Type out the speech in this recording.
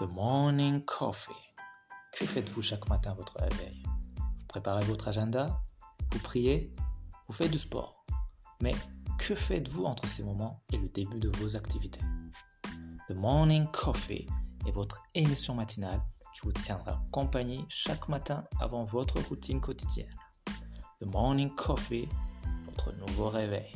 The morning coffee. Que faites-vous chaque matin à votre réveil? Vous préparez votre agenda? Vous priez? Vous faites du sport? Mais que faites-vous entre ces moments et le début de vos activités? The Morning Coffee est votre émission matinale qui vous tiendra compagnie chaque matin avant votre routine quotidienne. The Morning Coffee, votre nouveau réveil.